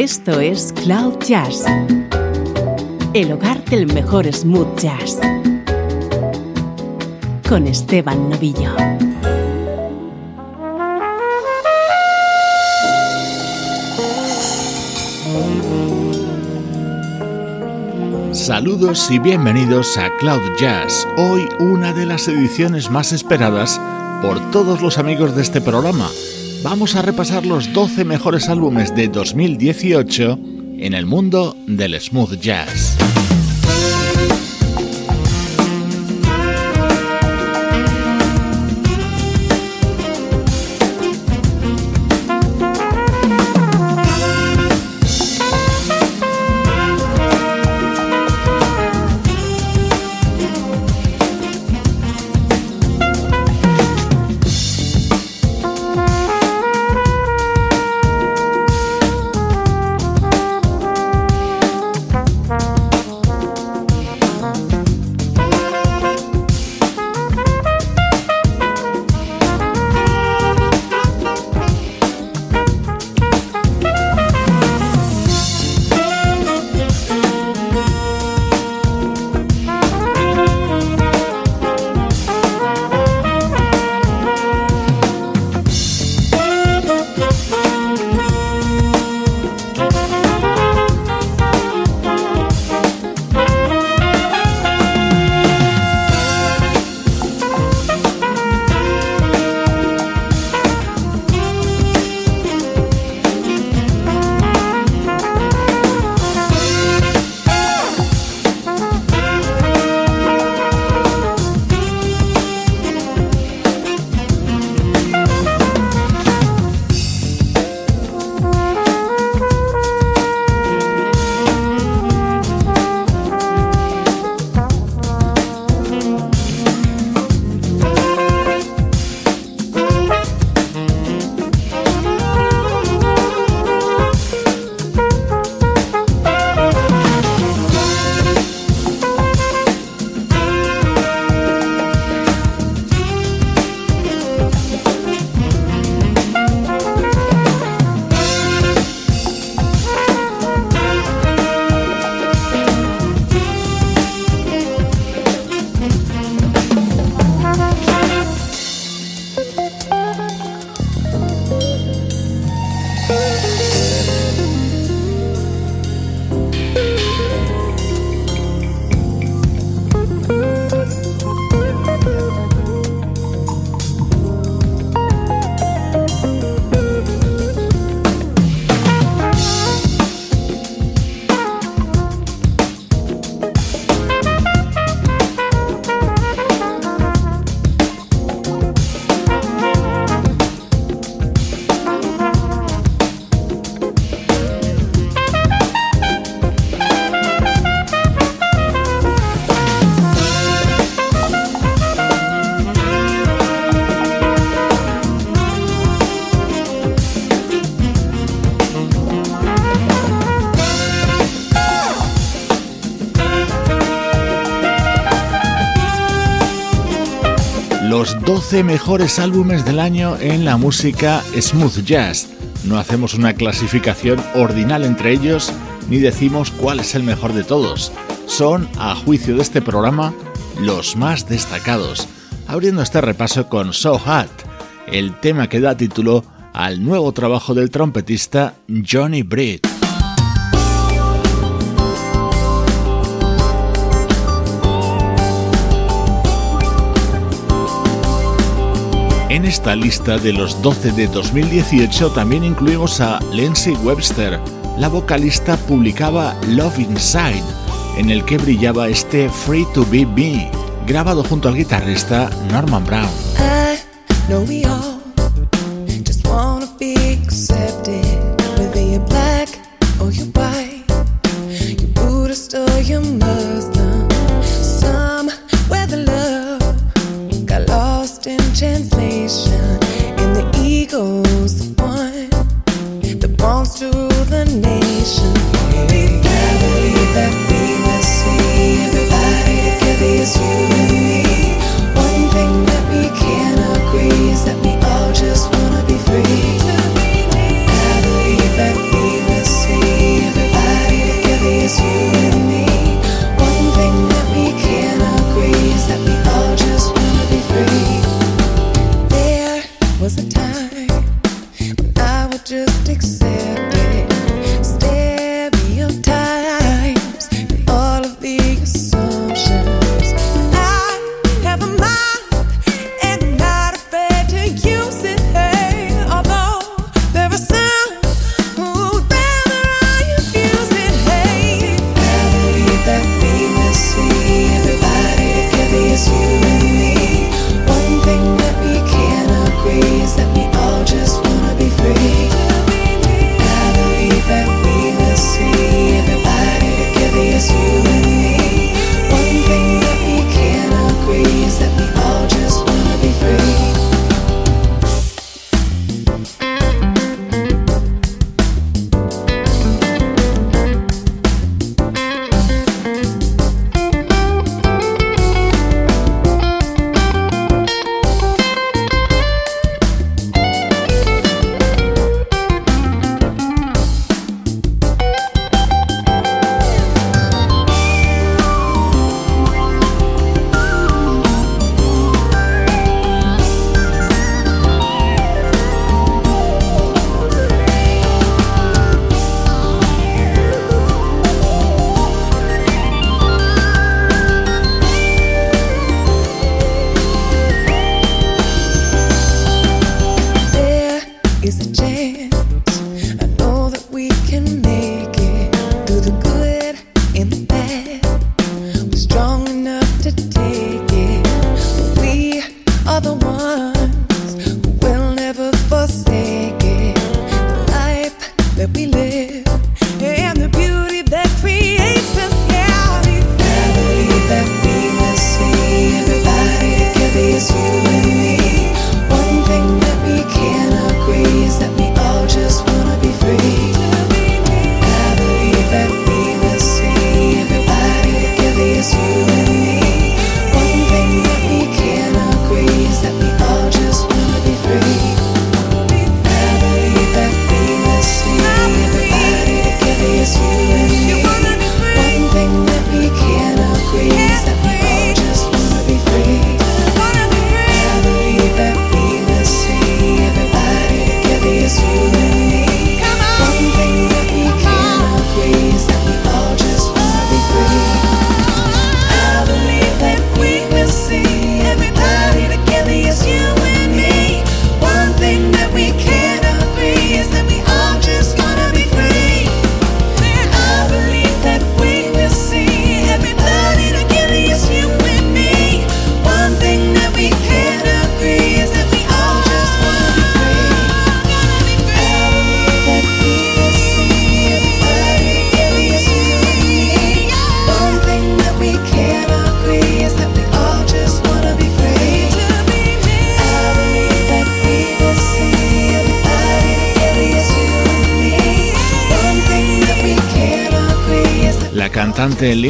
Esto es Cloud Jazz, el hogar del mejor smooth jazz, con Esteban Novillo. Saludos y bienvenidos a Cloud Jazz, hoy una de las ediciones más esperadas por todos los amigos de este programa. Vamos a repasar los 12 mejores álbumes de 2018 en el mundo del smooth jazz. 12 mejores álbumes del año en la música smooth jazz. No hacemos una clasificación ordinal entre ellos ni decimos cuál es el mejor de todos. Son, a juicio de este programa, los más destacados. Abriendo este repaso con So Hot, el tema que da título al nuevo trabajo del trompetista Johnny Britt. En esta lista de los 12 de 2018 también incluimos a Lindsay Webster. La vocalista publicaba Love Inside, en el que brillaba este Free to Be Me, grabado junto al guitarrista Norman Brown.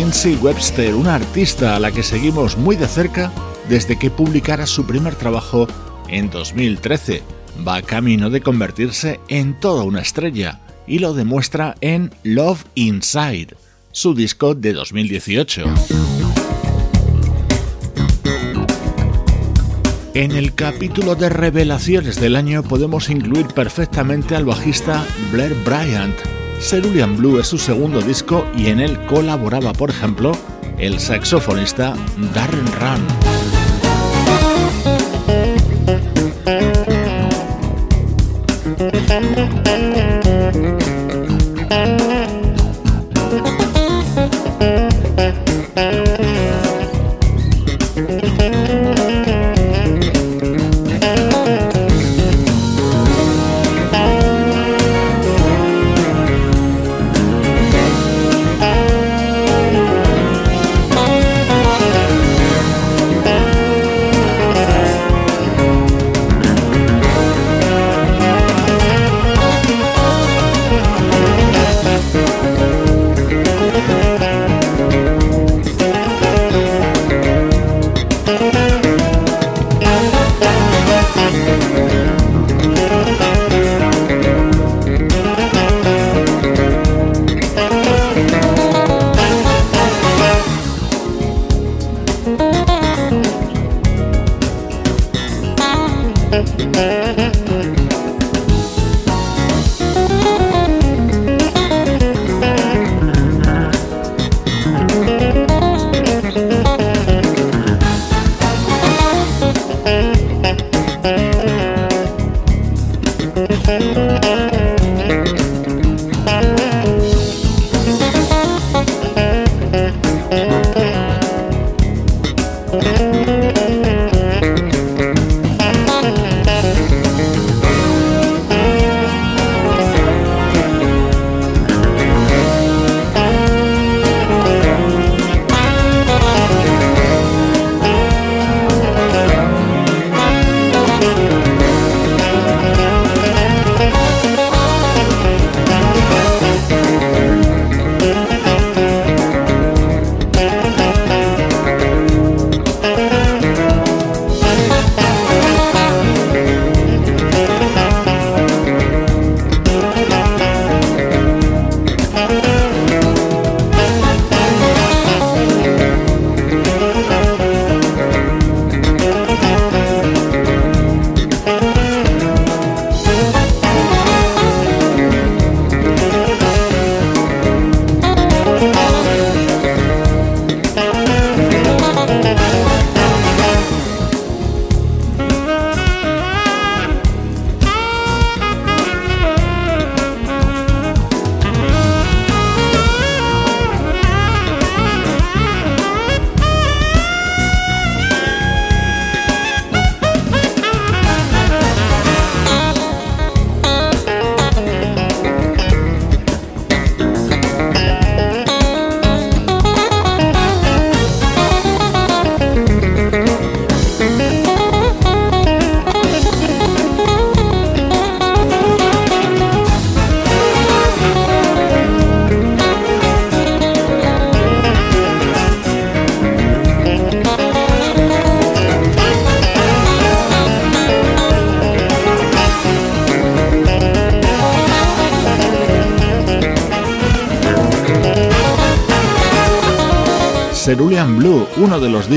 Lindsay Webster, una artista a la que seguimos muy de cerca desde que publicara su primer trabajo en 2013. Va camino de convertirse en toda una estrella y lo demuestra en Love Inside, su disco de 2018. En el capítulo de revelaciones del año podemos incluir perfectamente al bajista Blair Bryant, Cerulean Blue es su segundo disco y en él colaboraba, por ejemplo, el saxofonista Darren Run.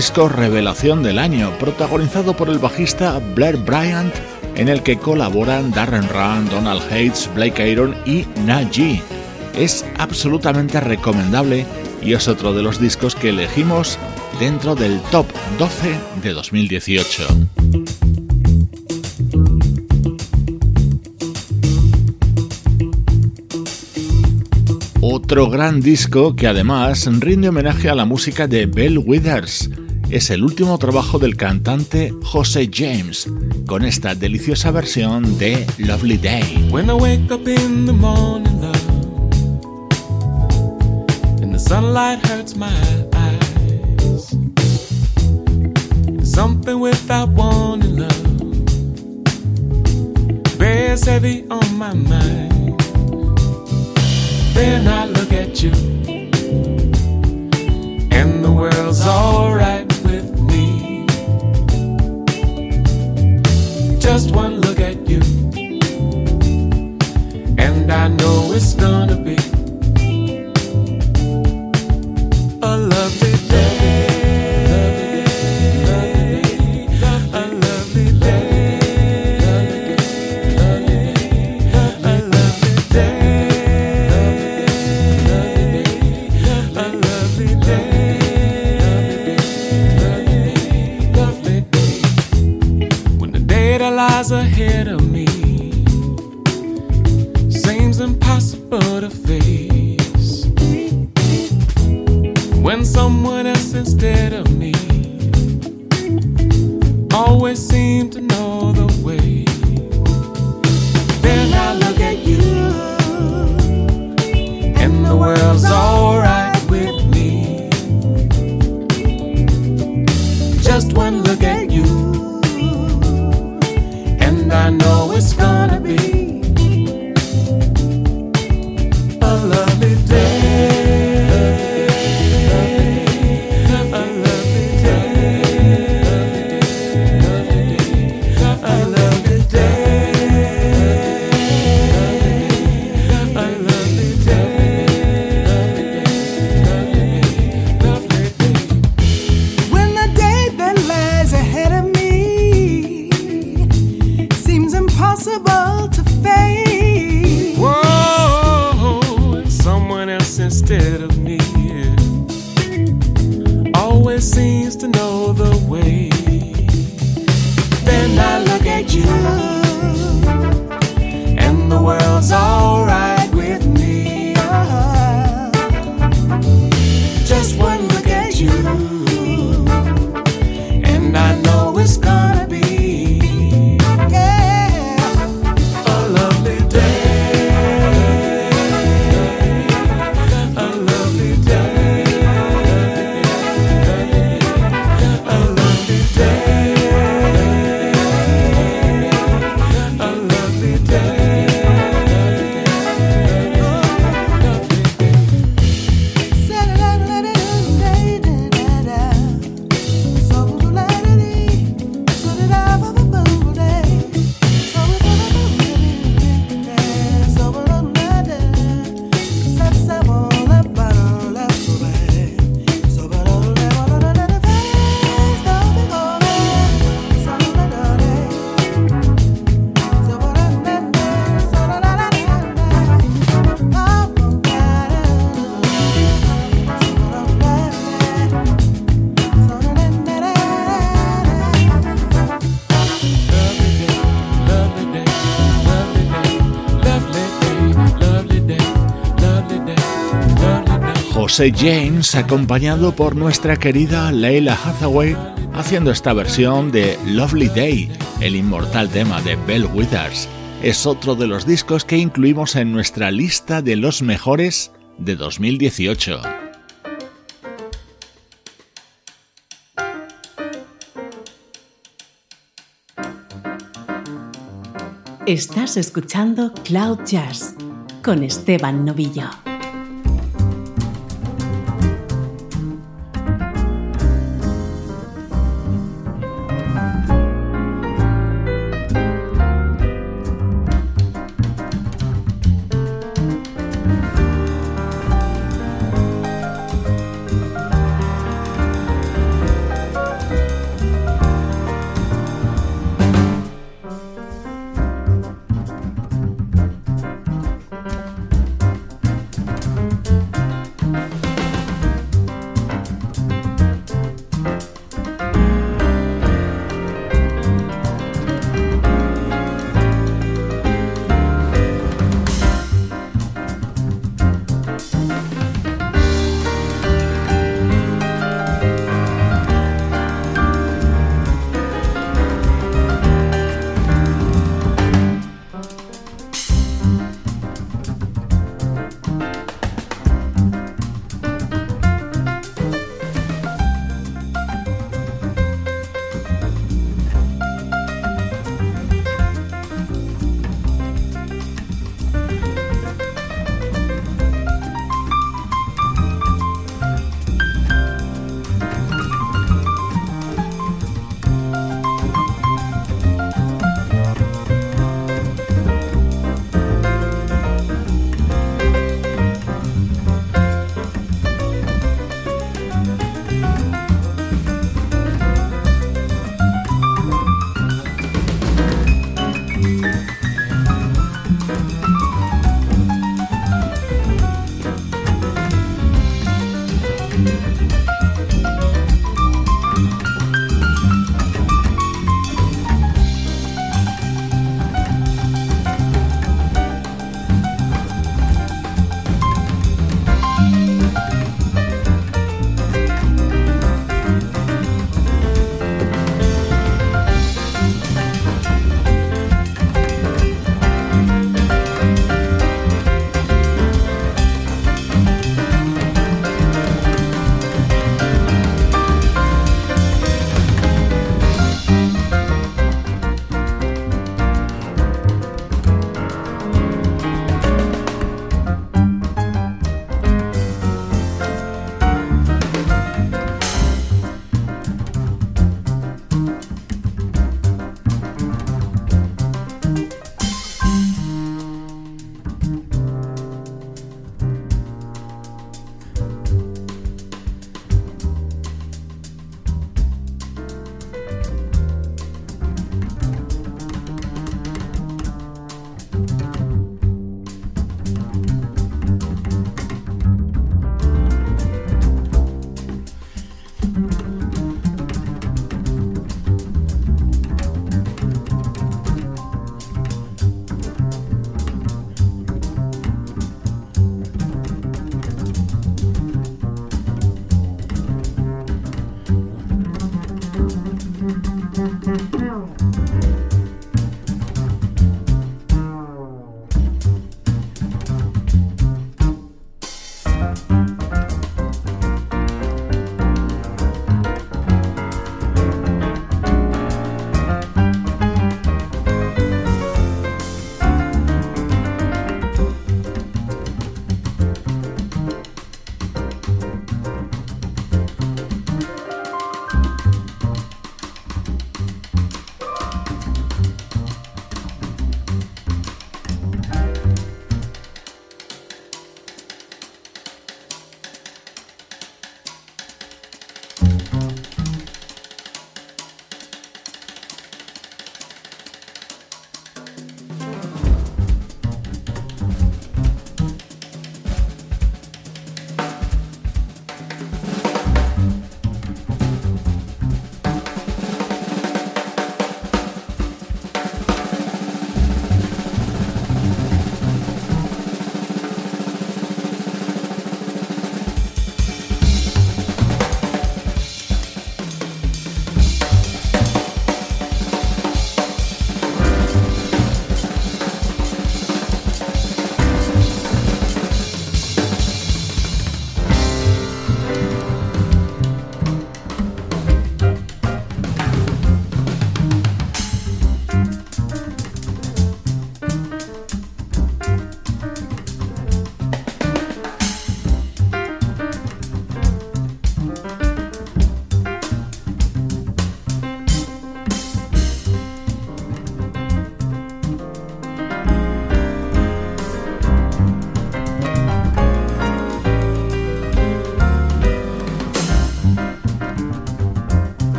Discos revelación del año, protagonizado por el bajista Blair Bryant, en el que colaboran Darren Run, Donald Hates, Blake Aaron y Naji. Es absolutamente recomendable y es otro de los discos que elegimos dentro del top 12 de 2018. Otro gran disco que además rinde homenaje a la música de Bell Withers. Es el último trabajo del cantante José James, con esta deliciosa versión de Lovely Day. When I wake up in the morning, love, and the sunlight hurts my eyes, something without warning, love, bears heavy on my mind. Then I look at you, and the world's alright Just one look at you, and I know it's gonna be James, acompañado por nuestra querida Leila Hathaway, haciendo esta versión de Lovely Day, el inmortal tema de Bell Withers. Es otro de los discos que incluimos en nuestra lista de los mejores de 2018. Estás escuchando Cloud Jazz con Esteban Novillo.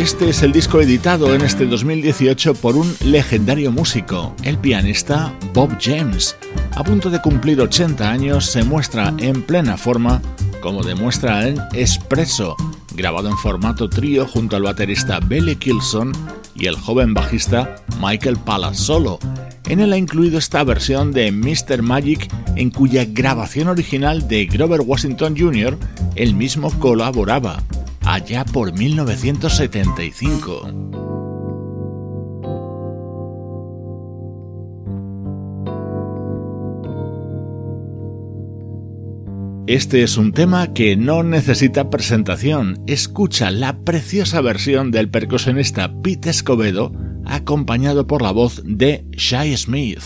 Este es el disco editado en este 2018 por un legendario músico, el pianista Bob James. A punto de cumplir 80 años, se muestra en plena forma, como demuestra en Espresso, grabado en formato trío junto al baterista Billy Kilson y el joven bajista Michael Palazzolo. En él ha incluido esta versión de Mr. Magic en cuya grabación original de Grover Washington Jr. él mismo colaboraba allá por 1975. Este es un tema que no necesita presentación. Escucha la preciosa versión del percusionista Pete Escobedo acompañado por la voz de Shai Smith.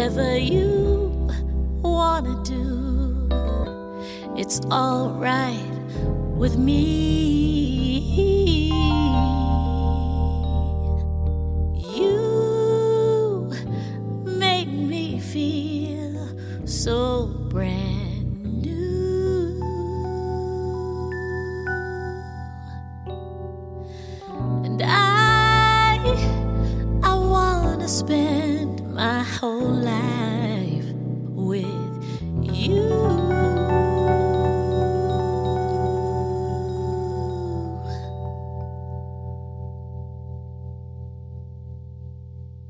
Whatever you wanna do, it's alright with me. You make me feel so brand new. And I, I wanna spend my whole life with you.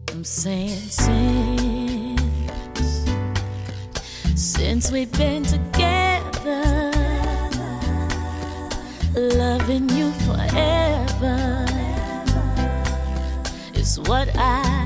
I'm saying since since we've been together, loving you forever is what I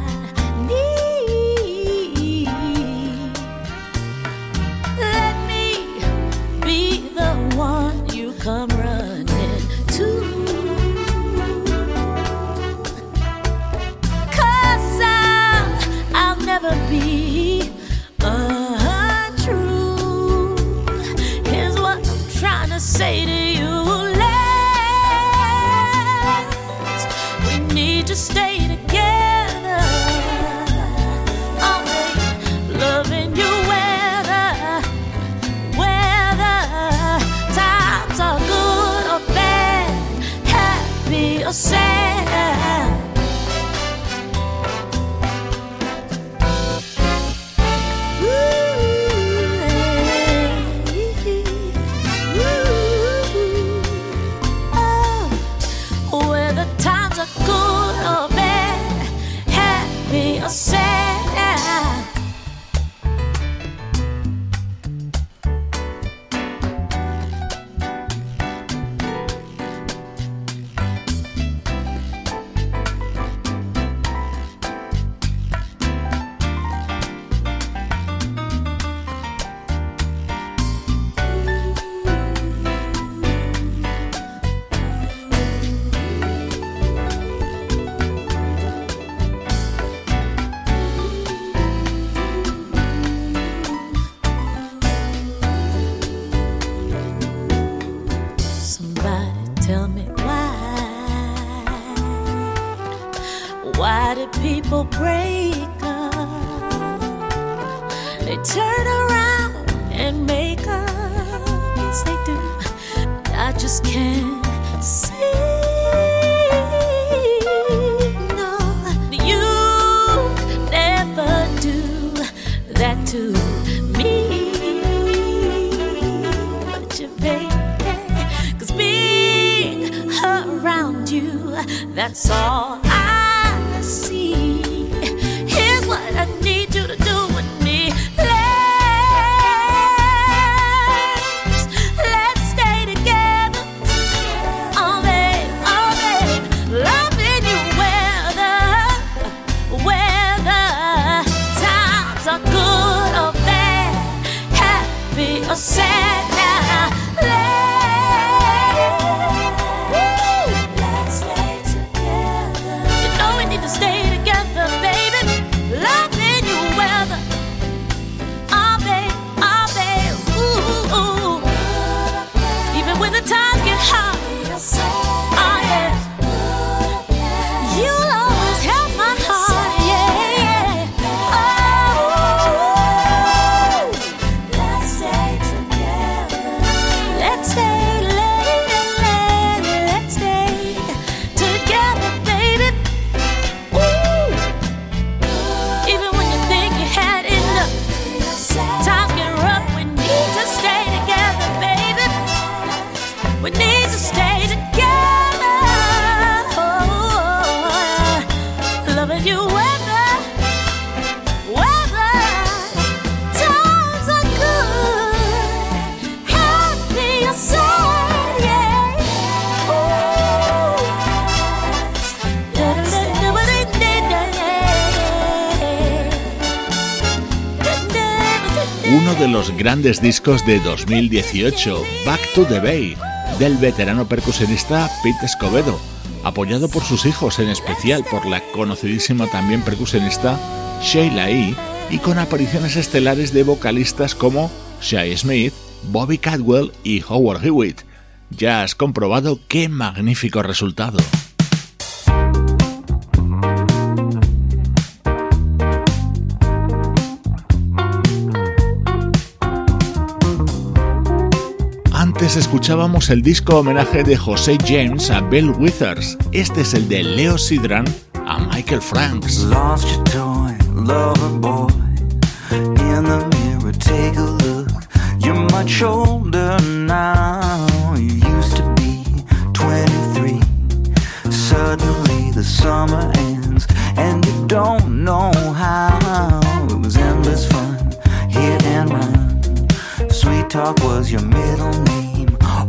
Why do people break up? They turn around and make up. Yes, they do. I just can't see. No, you never do that to me. But you, baby, cause being around you, that's all de los grandes discos de 2018, Back to the Bay, del veterano percusionista Pete Escobedo, apoyado por sus hijos, en especial por la conocidísima también percusionista Sheila E., y con apariciones estelares de vocalistas como Shai Smith, Bobby Cadwell y Howard Hewitt. Ya has comprobado qué magnífico resultado. Antes escuchábamos el disco homenaje de José James a Bill Withers. Este es el de Leo Sidran a Michael Franks. Lost your toy, lover boy. In the mirror, take a look. You're much older now. You used to be 23. Suddenly the summer ends, and you don't know how. It was endless fun, hit and run. Sweet talk was your middle name.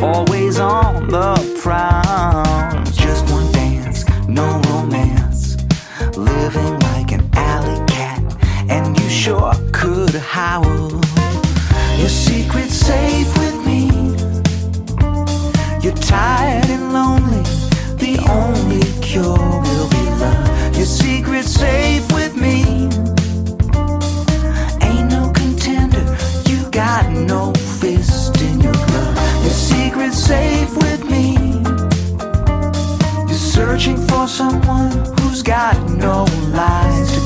Always on the prowl. Just one dance, no romance. Living like an alley cat, and you sure could howl. Your secret's safe with me. You're tired and lonely. The only cure will be love. Your secret's safe with me. Searching for someone who's got no lies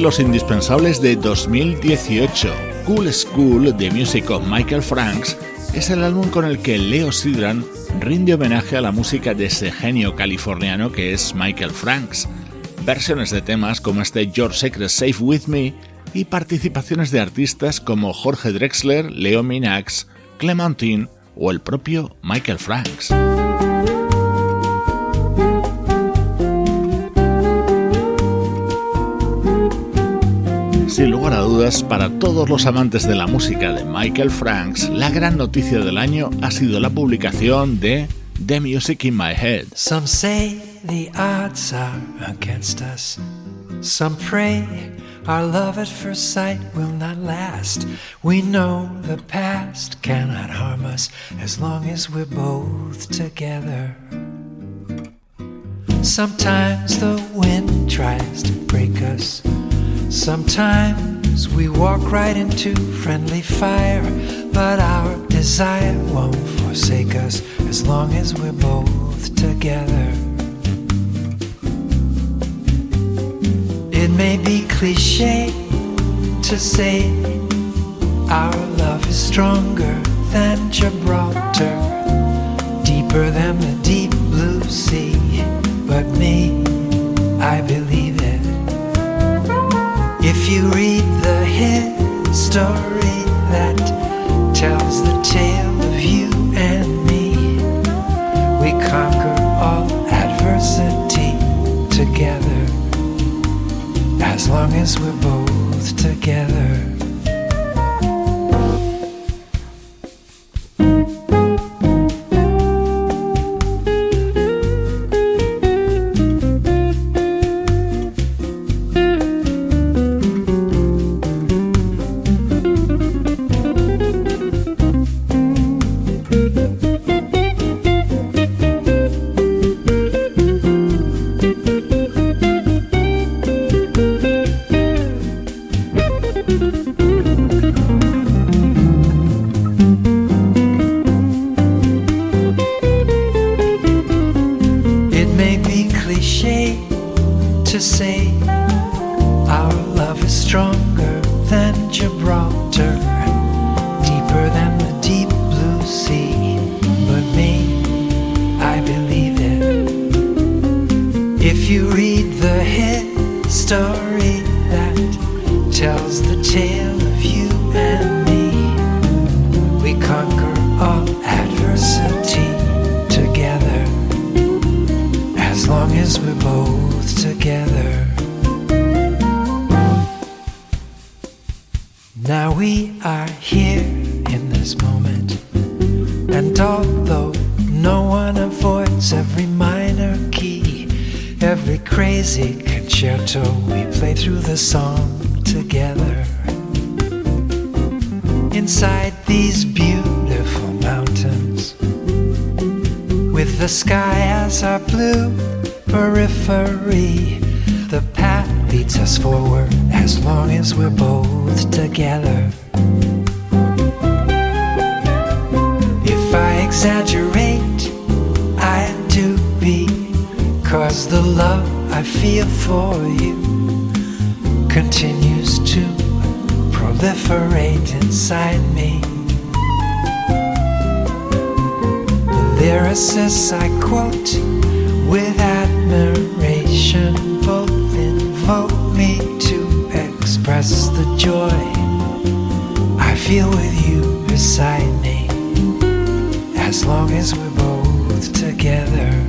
de los indispensables de 2018, Cool School de Music Michael Franks, es el álbum con el que Leo Sidran rinde homenaje a la música de ese genio californiano que es Michael Franks. Versiones de temas como este Your Secret Safe With Me y participaciones de artistas como Jorge Drexler, Leo Minax, Clementine o el propio Michael Franks. Dudas, para todos los amantes de la música de Michael Franks, la gran noticia del año ha sido la publicación de The Music in My Head. Some say the odds are against us. Some pray our love at first sight will not last. We know the past cannot harm us as long as we're both together. Sometimes the wind tries to break us. Sometimes we walk right into friendly fire, but our desire won't forsake us as long as we're both together. It may be cliche to say our love is stronger than Gibraltar, deeper than the deep blue sea, but me, I believe. If you read the history that tells the tale of you and me, we conquer all adversity together as long as we're both together. you read the history that tells the tale of you and me, we conquer all adversity together. As long as we're both together. Now we are here in this moment, and although crazy concerto. We play through the song together. Inside these beautiful mountains, with the sky as our blue periphery, the path leads us forward as long as we're both together. If I exaggerate, I do be, cause the love lyricists I quote with admiration both invoke me to express the joy I feel with you beside me as long as we're both together.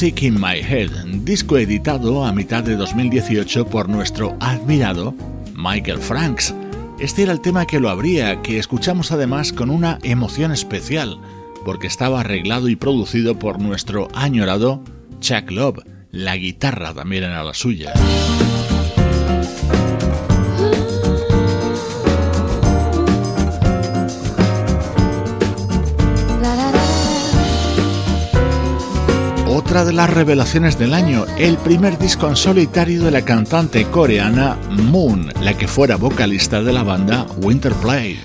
Music in My Head, disco editado a mitad de 2018 por nuestro admirado Michael Franks. Este era el tema que lo abría, que escuchamos además con una emoción especial, porque estaba arreglado y producido por nuestro añorado Chuck Love. La guitarra también era la suya. Otra de las revelaciones del año, el primer disco en solitario de la cantante coreana Moon, la que fuera vocalista de la banda Winterplay.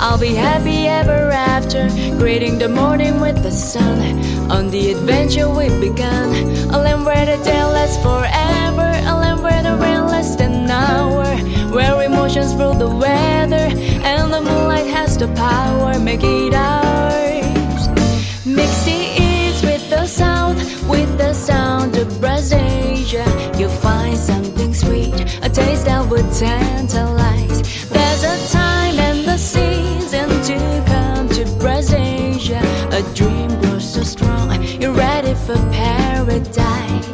I'll be happy ever after, greeting the morning with the sun. On the adventure we've begun, a land where the day lasts forever, a land where the rain lasts an hour, where emotions rule the weather, and the moonlight has the power, make it ours. Mix the east with the south, with the sound of Brazil, you'll find something sweet, a taste that would tantalize. For paradise.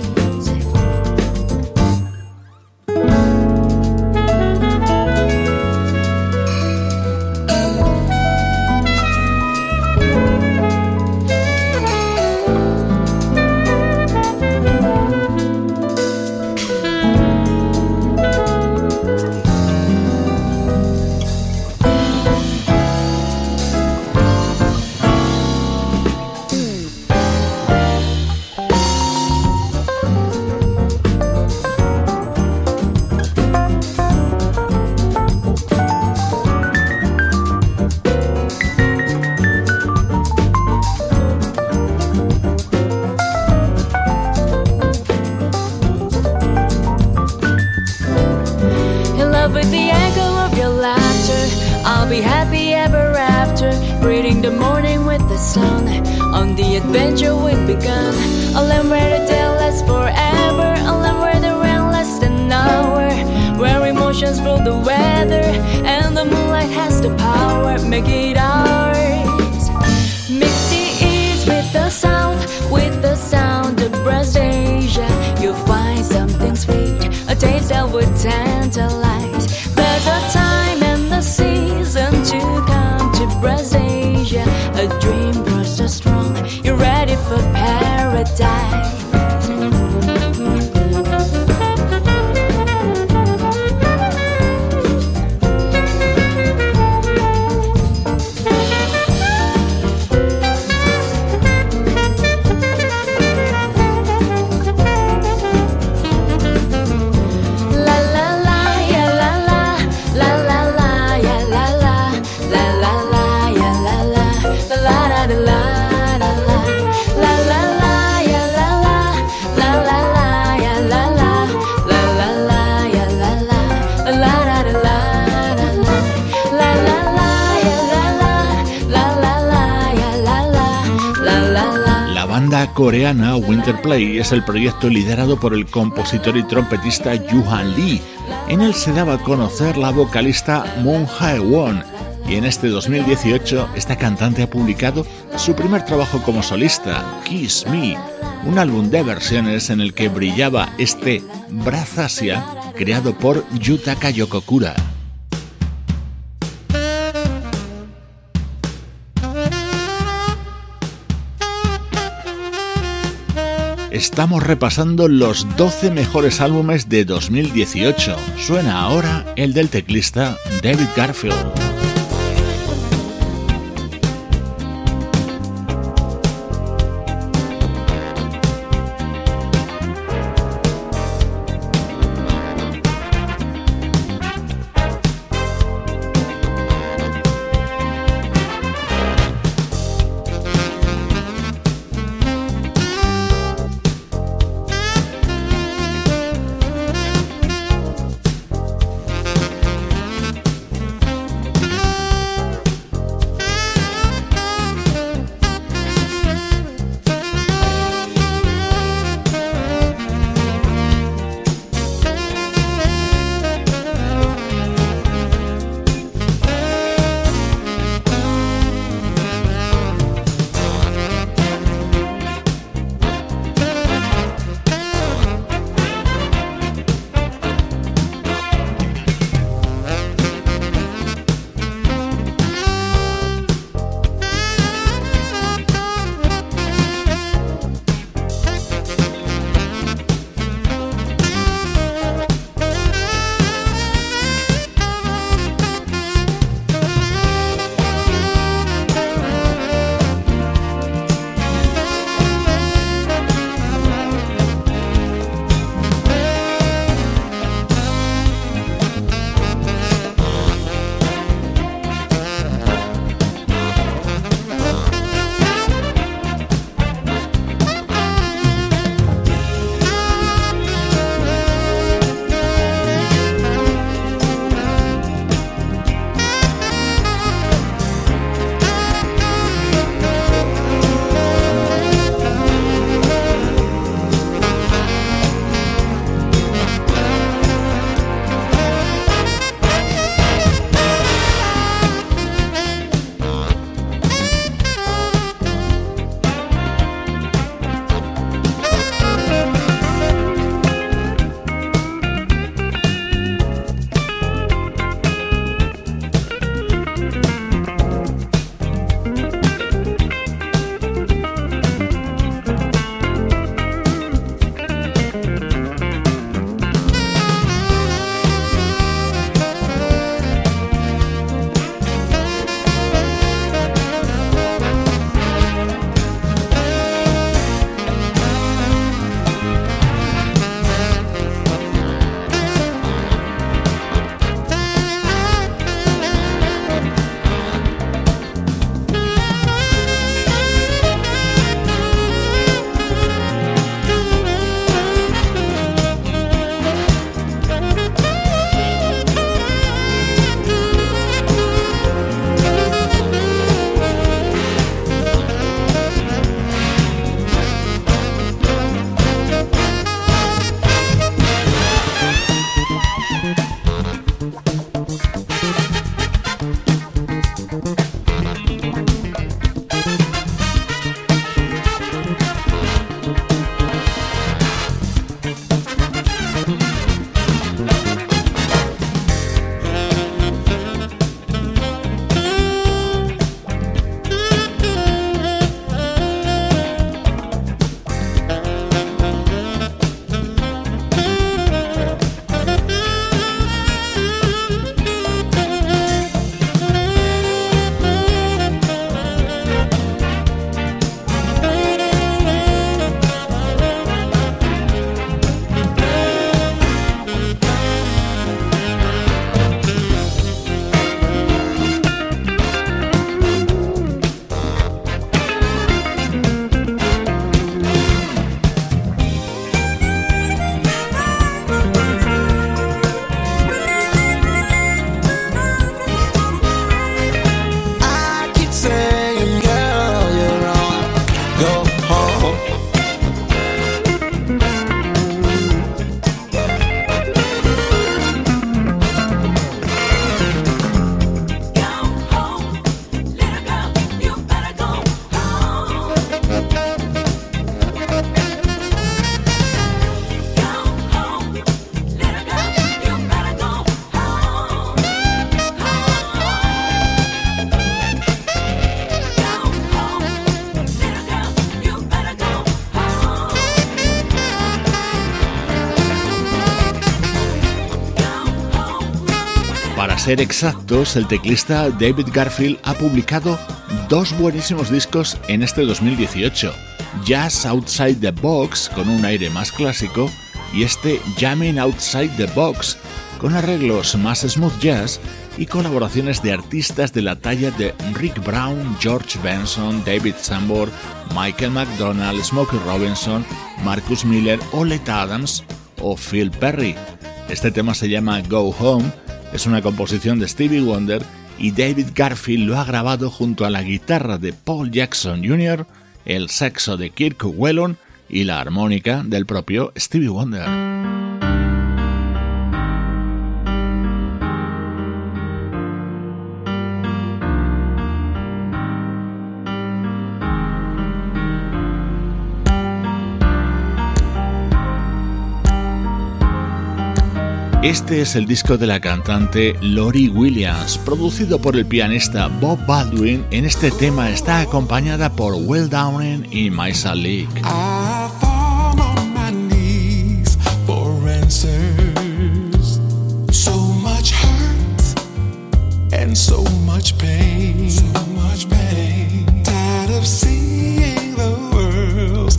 Banda coreana Winterplay es el proyecto liderado por el compositor y trompetista Yuhan Lee. En él se daba a conocer la vocalista Moon Hae-won y en este 2018 esta cantante ha publicado su primer trabajo como solista, Kiss Me, un álbum de versiones en el que brillaba este Brazasia creado por Yutaka Yokokura. Estamos repasando los 12 mejores álbumes de 2018. Suena ahora el del teclista David Garfield. Ser exactos, el teclista David Garfield ha publicado dos buenísimos discos en este 2018. Jazz Outside the Box, con un aire más clásico, y este Jamming Outside the Box, con arreglos más smooth jazz y colaboraciones de artistas de la talla de Rick Brown, George Benson, David Sambor, Michael McDonald, Smokey Robinson, Marcus Miller, Oleta Adams o Phil Perry. Este tema se llama Go Home, es una composición de Stevie Wonder y David Garfield lo ha grabado junto a la guitarra de Paul Jackson Jr., el saxo de Kirk Whelan y la armónica del propio Stevie Wonder. Este es el disco de la cantante Lori Williams, producido por el pianista Bob Baldwin. En este tema está acompañada por Will Downing y Maisa Leak. So much pain. So much pain. Tired of seeing the world's.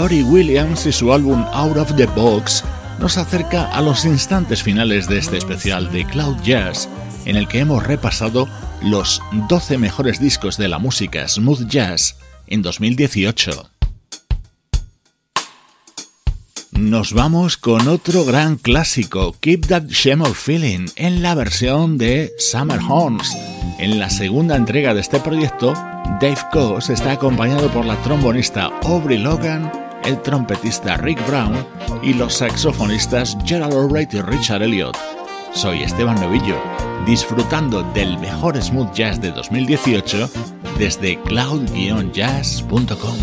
Lori Williams y su álbum Out of the Box nos acerca a los instantes finales de este especial de Cloud Jazz, en el que hemos repasado los 12 mejores discos de la música smooth jazz en 2018. Nos vamos con otro gran clásico, Keep That Shemor Feeling, en la versión de Summer Horns. En la segunda entrega de este proyecto, Dave Coase está acompañado por la trombonista Aubrey Logan, el trompetista Rick Brown y los saxofonistas Gerald Albright y Richard Elliott. Soy Esteban Novillo, disfrutando del mejor smooth jazz de 2018 desde cloud-jazz.com.